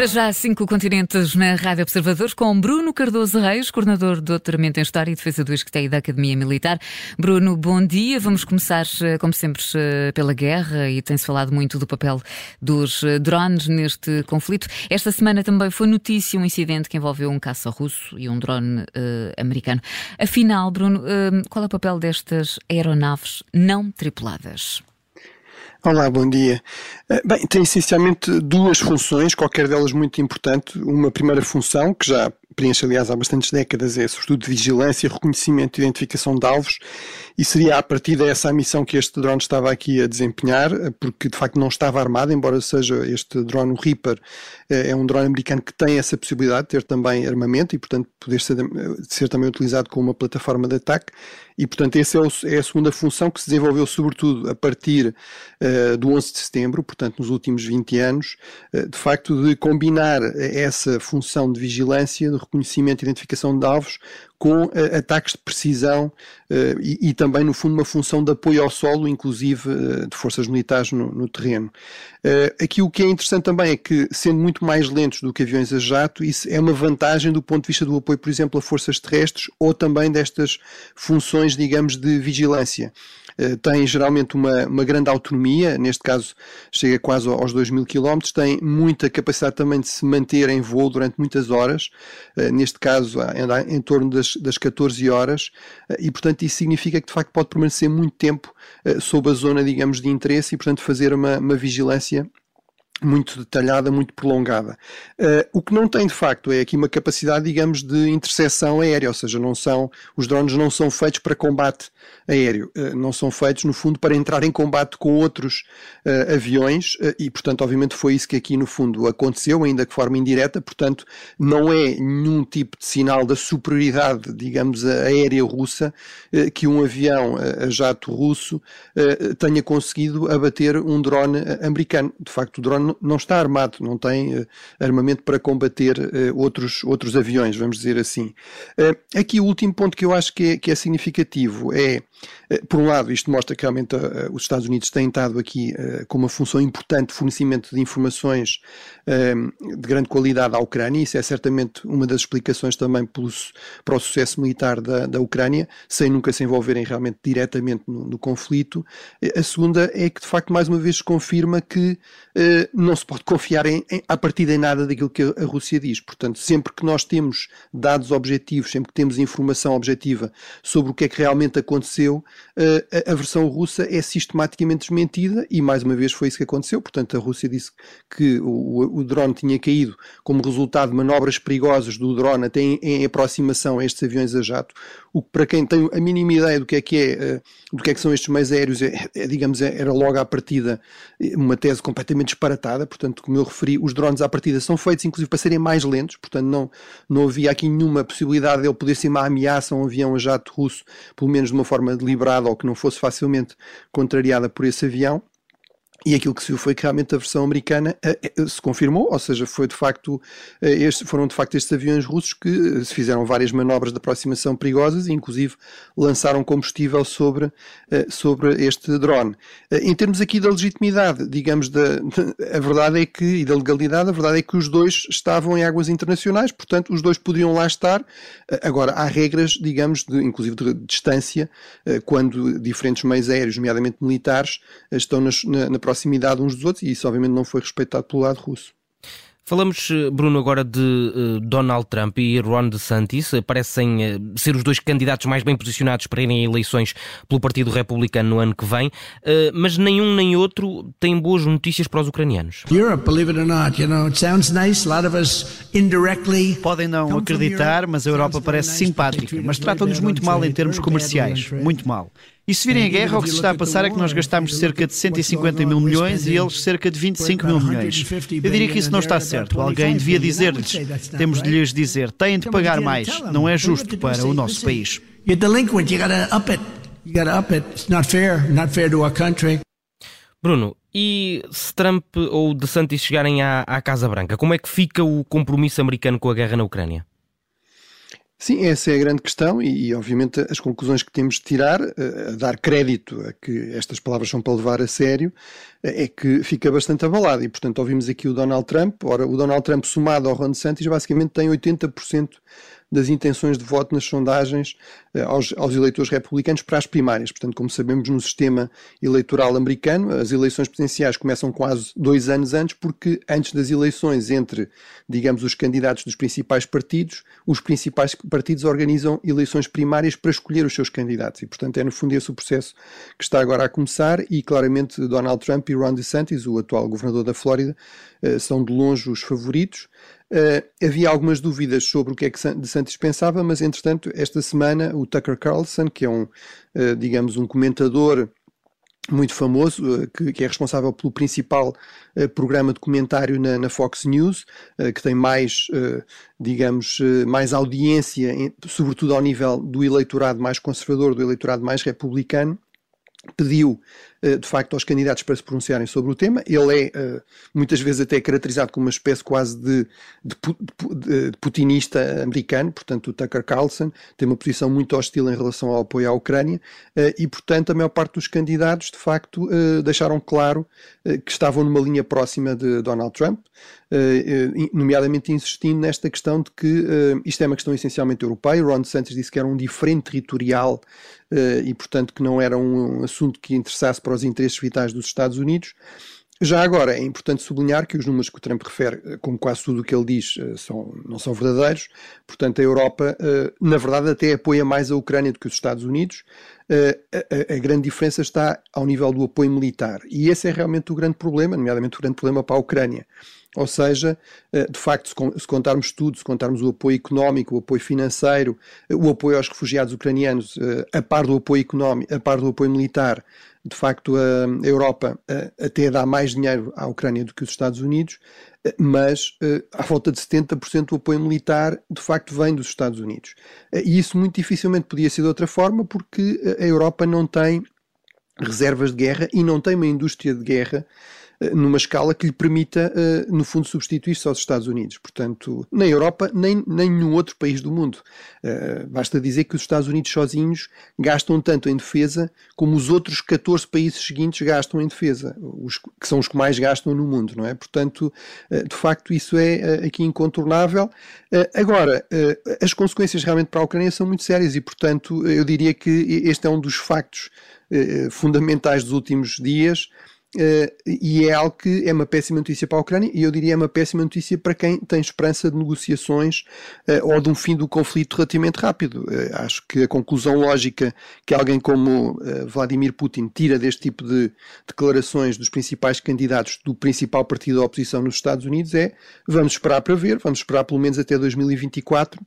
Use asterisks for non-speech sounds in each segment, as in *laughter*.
Para já, cinco continentes na Rádio Observadores, com Bruno Cardoso Reis, coordenador de doutoramento em História e Defesa do Esqueteio da Academia Militar. Bruno, bom dia. Vamos começar, eh, como sempre, eh, pela guerra e tem-se falado muito do papel dos eh, drones neste conflito. Esta semana também foi notícia um incidente que envolveu um caça russo e um drone uh, americano. Afinal, Bruno, uh, qual é o papel destas aeronaves não tripuladas? Olá, bom dia. Eh, bem, tem essencialmente duas funções, qualquer delas muito importante. Uma primeira função, que já preenche, aliás, há bastantes décadas, é sobretudo de vigilância, reconhecimento e identificação de alvos, e seria a partir dessa a missão que este drone estava aqui a desempenhar, porque de facto não estava armado, embora seja este drone, o Reaper, eh, é um drone americano que tem essa possibilidade de ter também armamento e, portanto, poder ser, ser também utilizado como uma plataforma de ataque, e, portanto, essa é, é, a segunda função que se desenvolveu, sobretudo, a partir uh, do 11 de setembro, portanto, nos últimos 20 anos, uh, de facto, de combinar essa função de vigilância, de reconhecimento e identificação de alvos com uh, ataques de precisão uh, e, e, também, no fundo, uma função de apoio ao solo, inclusive uh, de forças militares no, no terreno. aqui o que é interessante também é que, sendo muito mais lentos do que aviões a jato, isso é uma vantagem do ponto de vista do apoio, por exemplo, a forças terrestres ou também destas funções, digamos, de vigilância. Tem geralmente uma, uma grande autonomia, neste caso chega quase aos 2 mil km, tem muita capacidade também de se manter em voo durante muitas horas, neste caso em torno das, das 14 horas, eh, e portanto isso significa que de facto pode permanecer muito tempo sob a zona, digamos, de interesse e portanto fazer uma, uma vigilância muito detalhada, muito prolongada. Uh, o que não tem de facto é aqui uma capacidade, digamos, de interseção aérea, ou seja, não são, os drones não são feitos para combate aéreo, uh, não são feitos, no fundo, para entrar em combate com outros uh, aviões e, portanto, obviamente foi isso que aqui, no fundo, aconteceu, ainda de forma indireta, portanto, não é nenhum tipo de sinal da superioridade, digamos, aérea russa que um avião a jato russo tenha conseguido abater um drone americano. De facto, o drone não está armado, não tem uh, armamento para combater uh, outros, outros aviões, vamos dizer assim. Uh, aqui o último ponto que eu acho que é, que é significativo é eh, por um lado, isto mostra que realmente os Estados Unidos têm estado aqui com uma função importante de fornecimento de informações de grande qualidade à Ucrânia, isso é certamente uma das explicações também pelo, para o sucesso militar da, da Ucrânia, sem nunca se envolverem realmente diretamente no, no conflito. A segunda é que, de facto, mais uma vez se confirma que não se pode confiar em, em, a partir de nada daquilo que a Rússia diz. Portanto, sempre que nós temos dados objetivos, sempre que temos informação objetiva sobre o que é que realmente aconteceu, a, a versão russa é sistematicamente desmentida e mais uma vez foi isso que aconteceu. Portanto, a Rússia disse que o, o drone tinha caído como resultado de manobras perigosas do drone até em, em, aproximação a estes aviões a jato, o que para quem tem a mínima ideia do que é que é, eh, do que é que são estes meios aéreos, é, é, digamos, é, era logo à partida uma tese completamente disparatada. Portanto, como eu referi, os drones à partida são feitos inclusive para serem mais lentos, portanto não, não havia aqui nenhuma possibilidade de ele poder ser uma ameaça a um avião a jato russo, pelo menos de uma forma deliberada ou que não fosse facilmente contrariada por esse avião. E aquilo que se viu foi que realmente a versão americana uh, se confirmou, ou seja, foi de facto, uh, este, foram de facto estes aviões russos que se fizeram várias manobras de aproximação perigosas e inclusive lançaram combustível sobre, sobre este drone. em termos aqui da legitimidade, digamos, da, *laughs* a verdade é que, e da legalidade, a verdade é que os dois estavam em águas internacionais, portanto os dois podiam lá estar. agora, há regras, digamos, de, inclusive de distância, quando diferentes meios aéreos, nomeadamente militares, estão nas, na, na proximidade uns dos outros, e isso obviamente não foi respeitado pelo lado russo. Falamos, eh, Bruno, agora de uh, Donald Trump e Ron DeSantis. Parecem uh, ser os dois candidatos mais bem posicionados para irem a eleições pelo Partido Republicano no ano que vem, mas nenhum nem outro tem boas notícias para os ucranianos. Podem não acreditar, mas a Europa parece simpática, mas tratam-nos muito mal em termos comerciais, muito mal. E se virem a guerra, o que se está a passar é que nós gastamos cerca de 150 mil milhões e eles cerca de 25 mil milhões. Eu diria que isso não está certo. Alguém devia dizer-lhes, temos de lhes dizer, têm de pagar mais. Não é justo para o nosso país. Bruno, e se Trump ou DeSantis chegarem à, à Casa Branca, como é que fica o compromisso americano com a guerra na Ucrânia? Sim, essa é a grande questão e, e obviamente, as conclusões que temos de tirar, eh, a dar crédito a que estas palavras são para levar a sério, eh, é que fica bastante abalado. E, portanto, ouvimos aqui o Donald Trump. Ora, o Donald Trump, somado ao Ron DeSantis, basicamente tem 80% das intenções de voto nas sondagens eh, aos, aos, eleitores republicanos para as primárias. Portanto, como sabemos, no sistema eleitoral americano, as eleições presidenciais começam quase dois anos antes, porque antes das eleições entre, digamos, os candidatos dos principais partidos, os principais partidos organizam eleições primárias para escolher os seus candidatos. E, portanto, é no fundo esse o processo que está agora a começar e, claramente, Donald Trump e Ron DeSantis, o atual governador da Flórida, eh, são de longe os favoritos. Uh, havia algumas dúvidas sobre o que é que De Santos pensava, mas entretanto, esta semana, o Tucker Carlson, que é um, uh, digamos, um comentador muito famoso, uh, que, é responsável pelo principal programa de comentário na, Fox News, que tem mais, digamos, mais audiência, sobretudo ao nível do eleitorado mais conservador, do eleitorado mais republicano, pediu eh, de facto aos candidatos para se pronunciarem sobre o tema. Ele é eh, muitas vezes até caracterizado como uma espécie quase de, de, de, de putinista americano, portanto o Tucker Carlson tem uma posição muito hostil em relação ao apoio à Ucrânia eh, e portanto a maior parte dos candidatos de facto deixaram claro que estavam numa linha próxima de Donald Trump, nomeadamente insistindo nesta questão de que isto é uma questão essencialmente europeia. Ron DeSantis disse que era um diferente territorial e portanto que não era um assunto que interessasse para os interesses vitais dos Estados Unidos. Já agora, é importante sublinhar que os números que o Trump refere, eh, como quase tudo o que ele diz, eh, são, não são verdadeiros. Portanto, a Europa, eh, na verdade, até apoia mais a Ucrânia do que os Estados Unidos. A, a, a, grande diferença está ao nível do apoio militar. E esse é realmente o grande problema, nomeadamente o grande problema para a Ucrânia. Ou seja, de facto, se contarmos tudo, se contarmos o apoio económico, o apoio financeiro, o apoio aos refugiados ucranianos, a par do apoio económico, a par do apoio militar, de facto a Europa até dá mais dinheiro à Ucrânia do que os Estados Unidos, mas à volta de 70% do apoio militar de facto vem dos Estados Unidos. E isso muito dificilmente podia ser de outra forma porque a Europa não tem reservas de guerra e não tem uma indústria de guerra eh, numa escala que lhe permita, eh, no fundo, substituir-se aos Estados Unidos. Portanto, na Europa, nem, nem nenhum outro país do mundo. Eh, basta dizer que os Estados Unidos sozinhos gastam tanto em defesa como os outros 14 países seguintes gastam em defesa, os, que são os que mais gastam no mundo, não é? Portanto, de facto, isso é aqui incontornável. Agora, as consequências realmente para a Ucrânia são muito sérias e, portanto, eu diria que este é um dos factos fundamentais dos últimos dias e é algo que é uma péssima notícia para a Ucrânia e eu diria é uma péssima notícia para quem tem esperança de negociações uh, ou de um fim do conflito relativamente rápido. Uh, acho que a conclusão lógica que alguém como Vladimir Putin tira deste tipo de declarações dos principais candidatos do principal partido da oposição nos Estados Unidos é vamos esperar para ver, vamos esperar pelo menos até 2024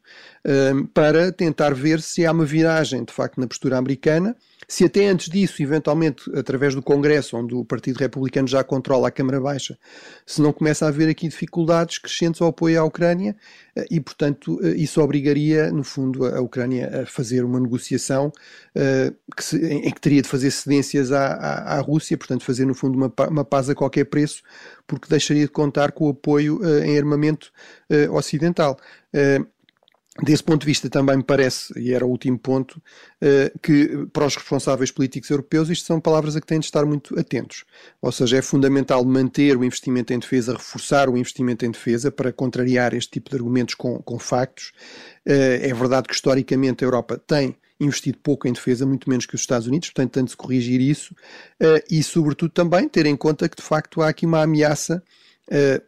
para tentar ver se há uma viragem de facto na postura americana se até antes disso, eventualmente, através do Congresso, onde o Partido Republicano já controla a Câmara Baixa, se não começa a haver aqui dificuldades crescentes ao apoio à Ucrânia, eh, e, portanto, eh, isso obrigaria, no fundo, a Ucrânia a fazer uma negociação uh, que se, em que teria de fazer cedências à, à, à, Rússia, portanto, fazer, no fundo, uma, uma paz a qualquer preço, porque deixaria de contar com o apoio uh, em armamento uh, ocidental. Desse ponto de vista, também me parece, e era o último ponto, eh, que para os responsáveis políticos europeus isto são palavras a que têm de estar muito atentos. Ou seja, é fundamental manter o investimento em defesa, reforçar o investimento em defesa para contrariar este tipo de argumentos com, com factos. Eh, é verdade que historicamente a Europa tem investido pouco em defesa, muito menos que os Estados Unidos, portanto, tem de se corrigir isso eh, e, sobretudo, também ter em conta que de facto há aqui uma ameaça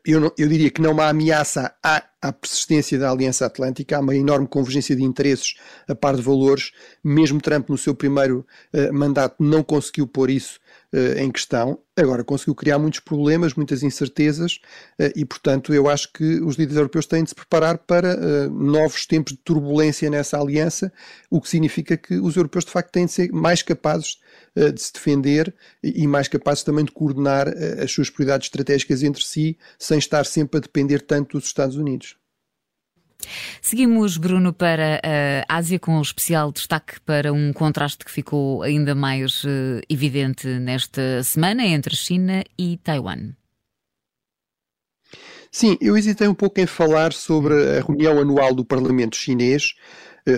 eu, não, eu, diria que não uma ameaça à, à, persistência da Aliança Atlântica, há uma enorme convergência de interesses a par de valores. Mesmo Trump, no seu primeiro uh, mandato, não conseguiu pôr isso uh, em questão. Agora, conseguiu criar muitos problemas, muitas incertezas, uh, e, portanto, eu acho que os líderes europeus têm de se preparar para novos tempos de turbulência nessa aliança, o que significa que os europeus, de facto, têm de ser mais capazes eh, de se defender e mais capazes também de coordenar eh, as suas prioridades estratégicas entre si, sem estar sempre a depender tanto dos Estados Unidos. Seguimos, Bruno, para a Ásia, com um especial destaque para um contraste que ficou ainda mais eh, evidente nesta semana entre China e Taiwan. Sim, eu hesitei um pouco em falar sobre a reunião anual do Parlamento chinês,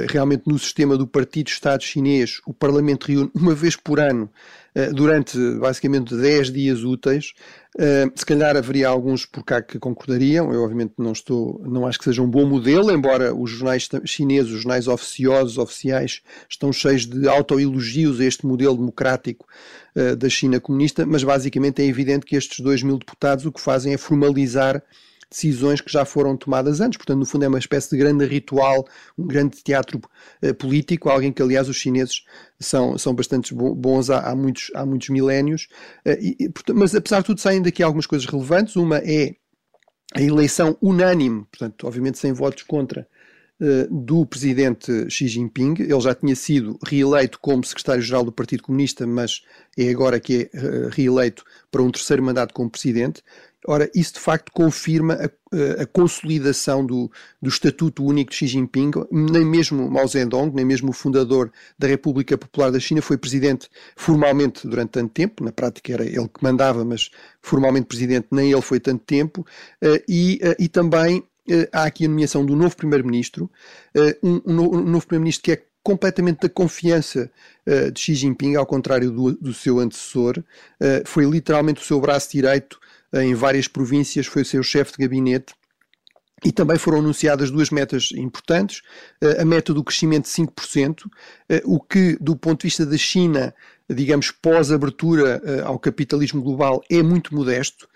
realmente no sistema do Partido Estado Chinês, o Parlamento reúne uma vez por ano eh, durante basicamente 10 dias úteis. Uh, se calhar haveria alguns por cá que concordariam. Eu, obviamente, não estou, não acho que seja um bom modelo, embora os jornais chineses, os jornais oficiosos, oficiais, estão cheios de autoelogios a este modelo democrático da China comunista, mas basicamente é evidente que estes 2 mil deputados o que fazem é formalizar decisões que já foram tomadas antes. Portanto, no fundo, é uma espécie de grande ritual, um grande teatro uh, político, alguém que, aliás, os chineses são, são bastante bons há, há muitos, há muitos milénios. Uh, e, mas, apesar de tudo, saem daqui algumas coisas relevantes. Uma é a eleição unânime, portanto, obviamente sem votos contra, do presidente Xi Jinping. Ele já tinha sido reeleito como secretário-geral do Partido Comunista, mas é agora que é reeleito para um terceiro mandato como presidente. Ora, isso de facto confirma a, a, consolidação do, do Estatuto Único de Xi Jinping. Nem mesmo Mao Zedong, nem mesmo o fundador da República Popular da China, foi presidente formalmente durante tanto tempo. Na prática era ele que mandava, mas formalmente presidente nem ele foi tanto tempo. E, e também há aqui a nomeação do novo primeiro-ministro, um, um, novo primeiro-ministro que é completamente da confiança uh, de Xi Jinping, ao contrário do, do seu antecessor, foi literalmente o seu braço direito em várias províncias, foi o seu chefe de gabinete. E também foram anunciadas duas metas importantes. Eh, a meta do crescimento de 5%, eh, o que, do ponto de vista da China, digamos, pós-abertura eh, ao capitalismo global, é muito modesto.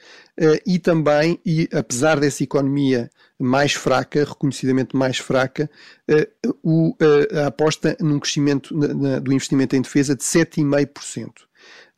E também, e apesar dessa economia mais fraca, reconhecidamente mais fraca, a aposta num crescimento do investimento em defesa de 7,5%.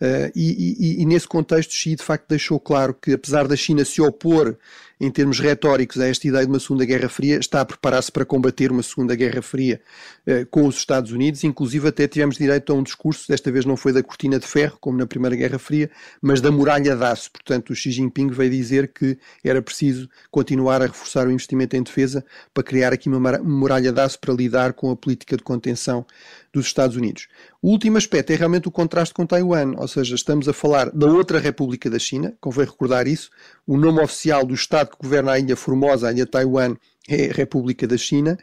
Uh, e, e, e, nesse contexto, Xi de facto deixou claro que, apesar da China se opor em termos retóricos a esta ideia de uma Segunda Guerra Fria, está a preparar-se para combater uma Segunda Guerra Fria uh, com os Estados Unidos. Inclusive, até tivemos direito a um discurso, desta vez não foi da cortina de ferro, como na Primeira Guerra Fria, mas da muralha de aço. Portanto, o Xi Jinping veio dizer que era preciso continuar a reforçar o investimento em defesa para criar aqui uma muralha de aço para lidar com a política de contenção dos Estados Unidos. O último aspecto é realmente o contraste com Taiwan, ou seja, estamos a falar da outra República da China, convém recordar isso, o nome oficial do Estado que governa a Ilha Formosa, a Ilha Taiwan, é República da China.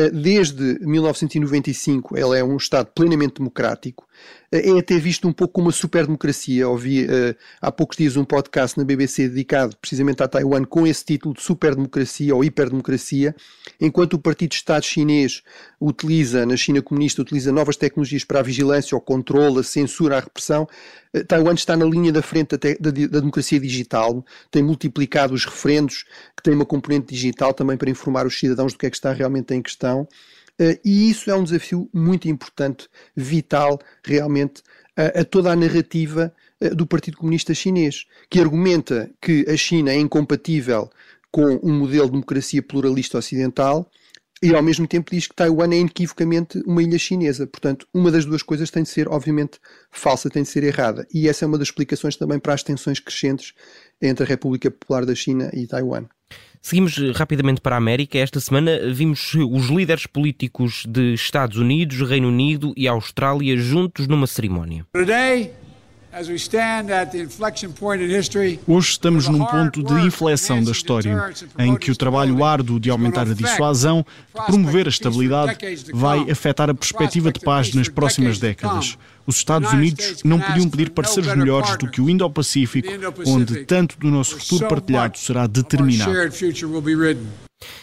Eh, desde 1995, ela é um Estado plenamente democrático. Eh, é até visto um pouco como uma superdemocracia. Ouvi uh, há poucos dias um podcast na BBC dedicado precisamente a Taiwan com esse título de superdemocracia ou hiperdemocracia, enquanto o Partido de Estado chinês utiliza, na China comunista, utiliza novas tecnologias para a vigilância, o controle, a censura, a repressão. Taiwan está na linha da frente da, da, da democracia digital, tem multiplicado os referendos, que tem uma componente digital também para informar os cidadãos do que é que está realmente em questão. Uh, e isso é um desafio muito importante, vital, realmente, a, a toda a narrativa uh, do Partido Comunista Chinês, que argumenta que a China é incompatível com um modelo de democracia pluralista ocidental e ao mesmo tempo diz que Taiwan é inequivocamente uma ilha chinesa. Portanto, uma das duas coisas tem de ser, obviamente, falsa, tem de ser errada. E essa é uma das explicações também para as tensões crescentes entre a República Popular da China e Taiwan. Seguimos eh, rapidamente para a América. Esta semana vimos os líderes políticos de Estados Unidos, Reino Unido e Austrália juntos numa cerimónia. Hoje estamos num ponto de inflexão da história, em que o trabalho árduo de aumentar a dissuasão, de promover a estabilidade, vai afetar a perspectiva de paz nas próximas décadas. Os Estados Unidos não podiam pedir parceiros melhores do que o Indo-Pacífico, onde tanto do nosso futuro partilhado será determinado.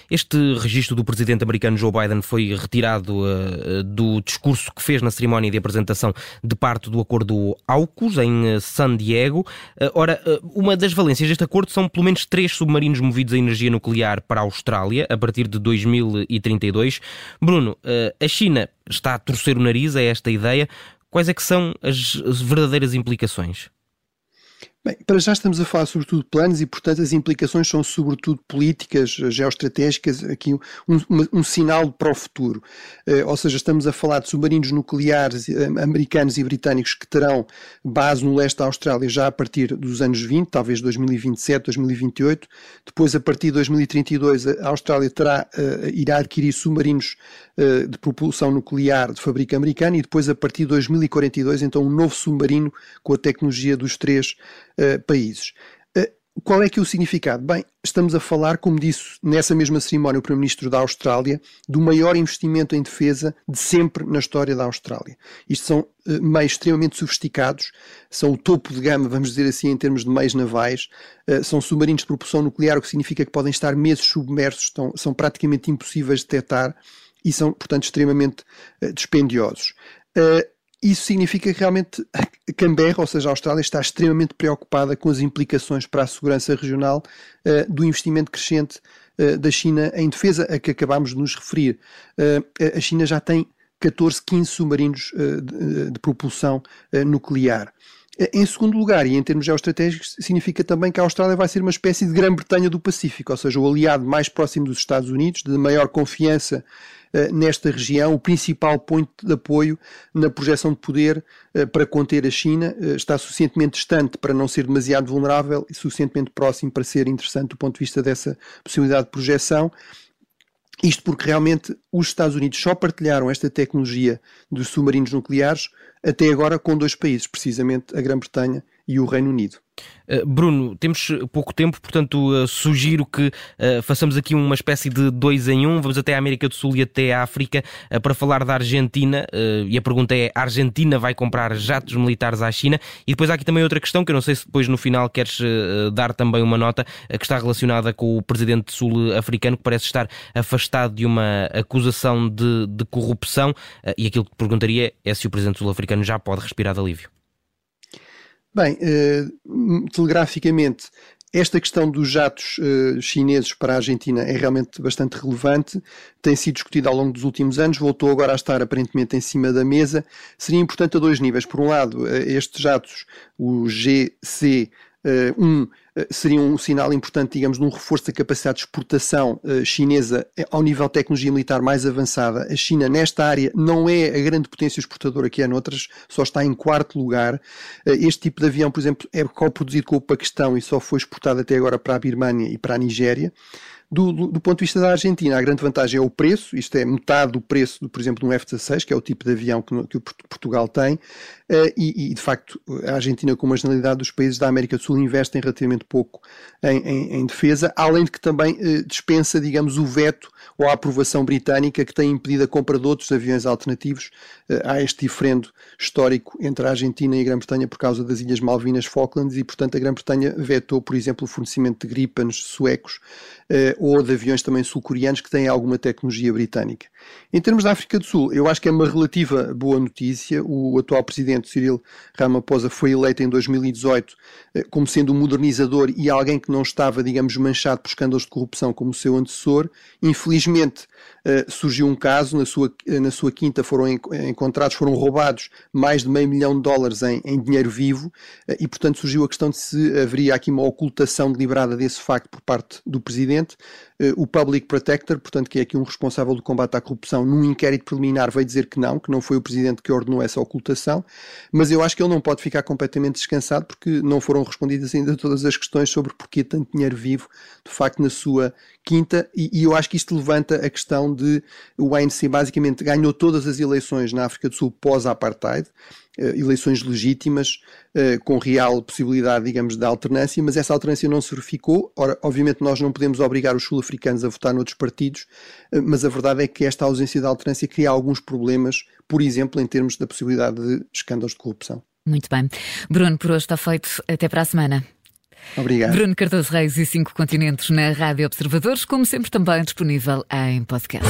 Este registro do presidente americano Joe Biden foi retirado uh, do discurso que fez na cerimónia de apresentação de parte do acordo AUKUS em uh, San Diego. Uh, ora, uma das valências deste acordo são pelo menos três submarinos movidos a energia nuclear para a Austrália a partir de 2032. Bruno, a China está a torcer o nariz a esta ideia. Quais é que são as verdadeiras implicações? Bem, para já estamos a falar sobretudo de planos e, portanto, as implicações são sobretudo políticas, geoestratégicas, aqui um, um, um sinal para o futuro. Uh, ou seja, estamos a falar de submarinos nucleares uh, americanos e britânicos que terão base no leste da Austrália já a partir dos anos 20, talvez 2027, 2028. Depois, a partir de 2032, a Austrália terá, uh, irá adquirir submarinos de propulsão nuclear de fábrica americana e depois, a partir de 2042, então, um novo submarino com a tecnologia dos três uh, países. Uh, qual é que é o significado? Bem, estamos a falar, como disse nessa mesma cerimónia o Primeiro-Ministro da Austrália, do maior investimento em defesa de sempre na história da Austrália. Isto são uh, meios extremamente sofisticados, são o topo de gama, vamos dizer assim, em termos de meios navais, uh, são submarinos de propulsão nuclear, o que significa que podem estar meses submersos, estão, são praticamente impossíveis de detectar e são, portanto, extremamente uh, dispendiosos. Isso significa que realmente Canberra, ou seja, a Austrália, está extremamente preocupada com as implicações para a segurança regional uh, do investimento crescente uh, da China em defesa, a que acabámos de nos referir. Uh, a China já tem 14, 15 submarinos de, de, propulsão nuclear. Em segundo lugar, e em termos geoestratégicos, significa também que a Austrália vai ser uma espécie de Grã-Bretanha do Pacífico, ou seja, o aliado mais próximo dos Estados Unidos, de maior confiança uh, nesta região, o principal ponto de apoio na projeção de poder uh, para conter a China. Uh, está suficientemente distante para não ser demasiado vulnerável e suficientemente próximo para ser interessante do ponto de vista dessa possibilidade de projeção. Isto porque realmente os Estados Unidos só partilharam esta tecnologia dos submarinos nucleares até agora com dois países, precisamente a Grã-Bretanha e o Reino Unido. Eh, Bruno, temos pouco tempo, portanto, uh, sugiro que uh, façamos aqui uma espécie de dois em um. Vamos até a América do Sul e até a África para falar da Argentina. e a pergunta é: a Argentina vai comprar jatos militares à China? E depois há aqui também outra questão que eu não sei se depois no final queres dar também uma nota que está relacionada com o presidente sul-africano que parece estar afastado de uma acusação de, de corrupção. e aquilo que perguntaria é se o presidente sul-africano já pode respirar de alívio. Bem, uh, telegraficamente, esta questão dos jatos uh, chineses para a Argentina é realmente bastante relevante, tem sido discutida ao longo dos últimos anos, voltou agora a estar aparentemente em cima da mesa. Seria importante a dois níveis. Por um lado, uh, estes jatos, o GC1, uh, seria um sinal importante, digamos, num reforço da capacidade de exportação uh, chinesa ao nível de tecnologia militar mais avançada. A China, nesta área, não é a grande potência exportadora que é noutras, só está em quarto lugar. Este tipo de avião, por exemplo, é co-produzido com o Paquistão e só foi exportado até agora para a Birmânia e para a Nigéria. Do, do, do, ponto de vista da Argentina, a grande vantagem é o preço, isto é metade do preço, do, por exemplo, de um F-16, que é o tipo de avião que, que Portugal tem, e, e, de facto a Argentina, como a generalidade dos países da América do Sul, investem relativamente pouco em, em, em defesa, além de que também uh, dispensa, digamos, o veto ou a aprovação britânica que tem impedido a compra de outros aviões alternativos. Há este diferendo histórico entre a Argentina e a Grã-Bretanha por causa das Ilhas Malvinas Falklands e, portanto, a Grã-Bretanha vetou, por exemplo, o fornecimento de Gripens suecos ou de aviões também sul-coreanos que têm alguma tecnologia britânica. Em termos da África do Sul, eu acho que é uma relativa boa notícia. O atual presidente Cyril Ramaphosa foi eleito em 2018 eh, como sendo um modernizador e alguém que não estava, digamos, manchado por escândalos de corrupção como o seu antecessor. Infelizmente, eh, surgiu um caso, na sua, eh, na sua quinta foram encontrados, foram roubados mais de meio milhão de dólares em, em dinheiro vivo e, portanto, surgiu a questão de se haveria aqui uma ocultação deliberada desse facto por parte do presidente. O Public Protector, portanto, que é aqui um responsável do combate à corrupção, num inquérito preliminar veio dizer que não, que não foi o presidente que ordenou essa ocultação, mas eu acho que ele não pode ficar completamente descansado porque não foram respondidas ainda todas as questões sobre porquê tanto dinheiro vivo, de facto, na sua quinta, e, e eu acho que isto levanta a questão de o ANC basicamente ganhou todas as eleições na África do Sul pós-apartheid, Uh, eleições legítimas, uh, com real possibilidade, digamos, de alternância, mas essa alternância não se verificou. Ora, obviamente, nós não podemos obrigar os sul-africanos a votar noutros partidos, uh, mas a verdade é que esta ausência de alternância cria alguns problemas, por exemplo, em termos da possibilidade de escândalos de corrupção. Muito bem. Bruno, por hoje está feito. Até para a semana. Obrigado. Bruno Cardoso Reis e Cinco Continentes na Rádio Observadores, como sempre também disponível em podcast.